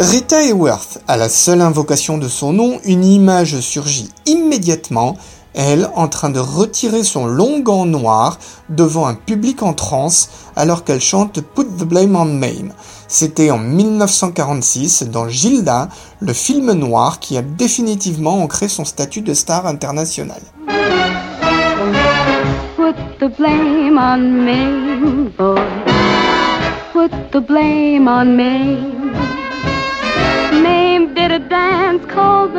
Rita Hayworth, à la seule invocation de son nom, une image surgit immédiatement, elle en train de retirer son long gant noir devant un public en transe alors qu'elle chante Put the Blame on Me. C'était en 1946 dans Gilda, le film noir qui a définitivement ancré son statut de star internationale. Put the blame on me, boy. Put the blame on me. Dance called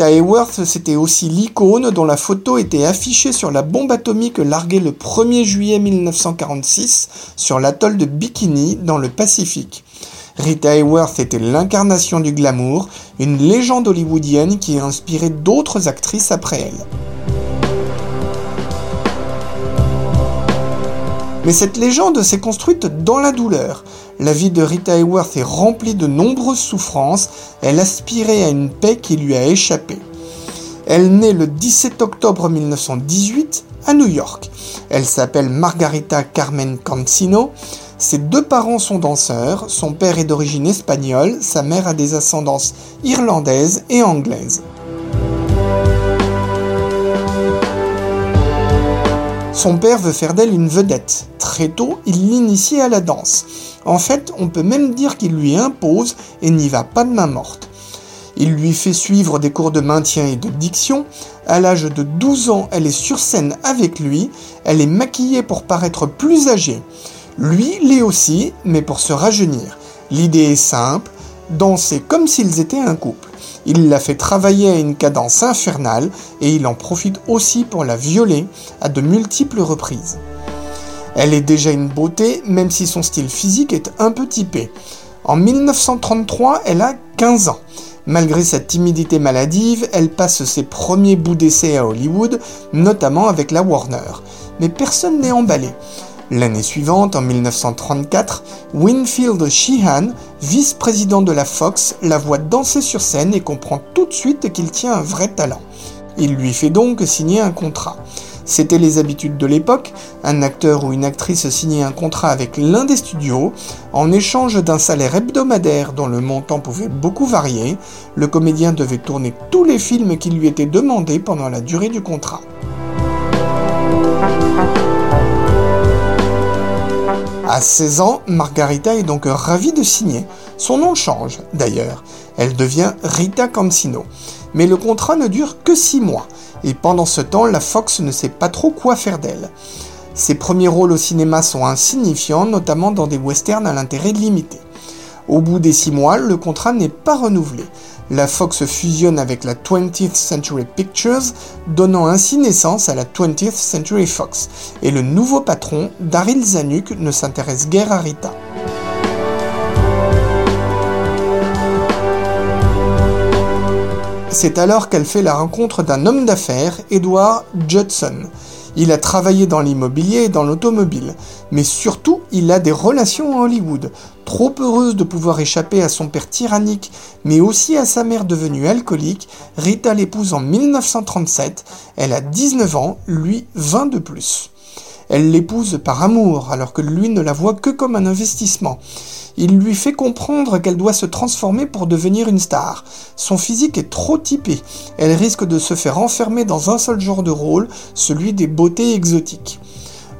Hayworth, c'était aussi l'icône dont la photo était affichée sur la bombe atomique larguée le 1er juillet 1946 sur l'atoll de Bikini dans le Pacifique. Rita Hayworth était l'incarnation du glamour, une légende hollywoodienne qui a inspiré d'autres actrices après elle. Mais cette légende s'est construite dans la douleur. La vie de Rita Hayworth est remplie de nombreuses souffrances, elle aspirait à une paix qui lui a échappé. Elle naît le 17 octobre 1918 à New York. Elle s'appelle Margarita Carmen Cancino. Ses deux parents sont danseurs, son père est d'origine espagnole, sa mère a des ascendances irlandaises et anglaises. Son père veut faire d'elle une vedette. Très tôt, il l'initie à la danse. En fait, on peut même dire qu'il lui impose et n'y va pas de main morte. Il lui fait suivre des cours de maintien et de diction. À l'âge de 12 ans, elle est sur scène avec lui. Elle est maquillée pour paraître plus âgée. Lui l'est aussi, mais pour se rajeunir. L'idée est simple, danser comme s'ils étaient un couple. Il la fait travailler à une cadence infernale et il en profite aussi pour la violer à de multiples reprises. Elle est déjà une beauté, même si son style physique est un peu typé. En 1933, elle a 15 ans. Malgré sa timidité maladive, elle passe ses premiers bouts d'essai à Hollywood, notamment avec la Warner. Mais personne n'est emballé. L'année suivante, en 1934, Winfield Sheehan, vice-président de la Fox, la voit danser sur scène et comprend tout de suite qu'il tient un vrai talent. Il lui fait donc signer un contrat. C'était les habitudes de l'époque, un acteur ou une actrice signait un contrat avec l'un des studios, en échange d'un salaire hebdomadaire dont le montant pouvait beaucoup varier, le comédien devait tourner tous les films qui lui étaient demandés pendant la durée du contrat. À 16 ans, Margarita est donc ravie de signer. Son nom change d'ailleurs. Elle devient Rita Cancino. Mais le contrat ne dure que 6 mois. Et pendant ce temps, la Fox ne sait pas trop quoi faire d'elle. Ses premiers rôles au cinéma sont insignifiants, notamment dans des westerns à l'intérêt limité. Au bout des 6 mois, le contrat n'est pas renouvelé. La Fox fusionne avec la 20th Century Pictures, donnant ainsi naissance à la 20th Century Fox, et le nouveau patron, Daryl Zanuck, ne s'intéresse guère à Rita. C'est alors qu'elle fait la rencontre d'un homme d'affaires, Edward Judson, il a travaillé dans l'immobilier et dans l'automobile, mais surtout il a des relations en Hollywood. Trop heureuse de pouvoir échapper à son père tyrannique, mais aussi à sa mère devenue alcoolique, Rita l'épouse en 1937. Elle a 19 ans, lui 20 de plus. Elle l'épouse par amour, alors que lui ne la voit que comme un investissement. Il lui fait comprendre qu'elle doit se transformer pour devenir une star. Son physique est trop typé. Elle risque de se faire enfermer dans un seul genre de rôle, celui des beautés exotiques.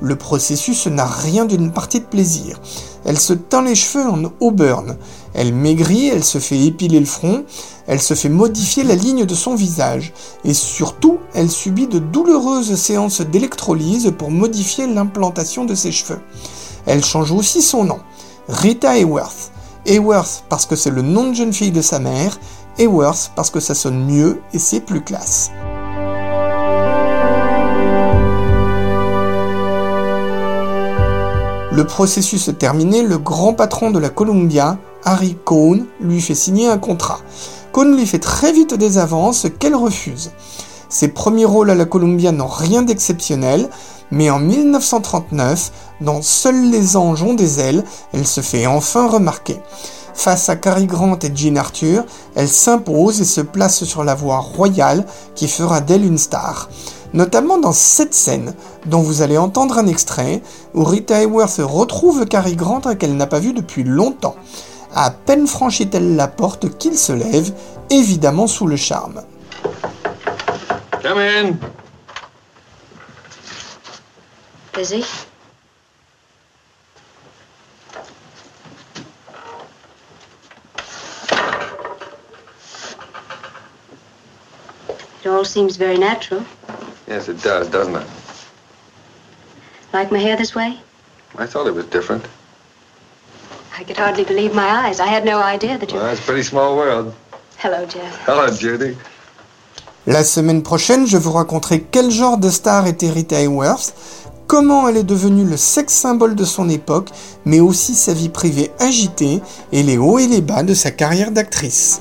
Le processus n'a rien d'une partie de plaisir. Elle se teint les cheveux en auburn. Elle maigrit, elle se fait épiler le front, elle se fait modifier la ligne de son visage. Et surtout, elle subit de douloureuses séances d'électrolyse pour modifier l'implantation de ses cheveux. Elle change aussi son nom. Rita Hayworth. Hayworth parce que c'est le nom de jeune fille de sa mère, Hayworth parce que ça sonne mieux et c'est plus classe. Le processus terminé, le grand patron de la Columbia, Harry Cohn, lui fait signer un contrat. Cohn lui fait très vite des avances qu'elle refuse. Ses premiers rôles à la Columbia n'ont rien d'exceptionnel, mais en 1939, dans Seuls les anges ont des ailes, elle se fait enfin remarquer. Face à Cary Grant et Jean Arthur, elle s'impose et se place sur la voie royale qui fera d'elle une star notamment dans cette scène dont vous allez entendre un extrait où Rita Hayworth retrouve Cary Grant qu'elle n'a pas vu depuis longtemps. À peine franchit-elle la porte qu'il se lève, évidemment sous le charme. Come in. Busy? It all seems very natural. Yes, it does, doesn't it? Like my hair this way? I thought it was different. I could hardly believe my eyes. I had no idea that you. Well, it's a pretty small world. Hello, Jeff. Hello, Judy. La semaine prochaine, je vous raconterai quel genre de star était Rita Hayworth, comment elle est devenue le sexe symbole de son époque, mais aussi sa vie privée agitée et les hauts et les bas de sa carrière d'actrice.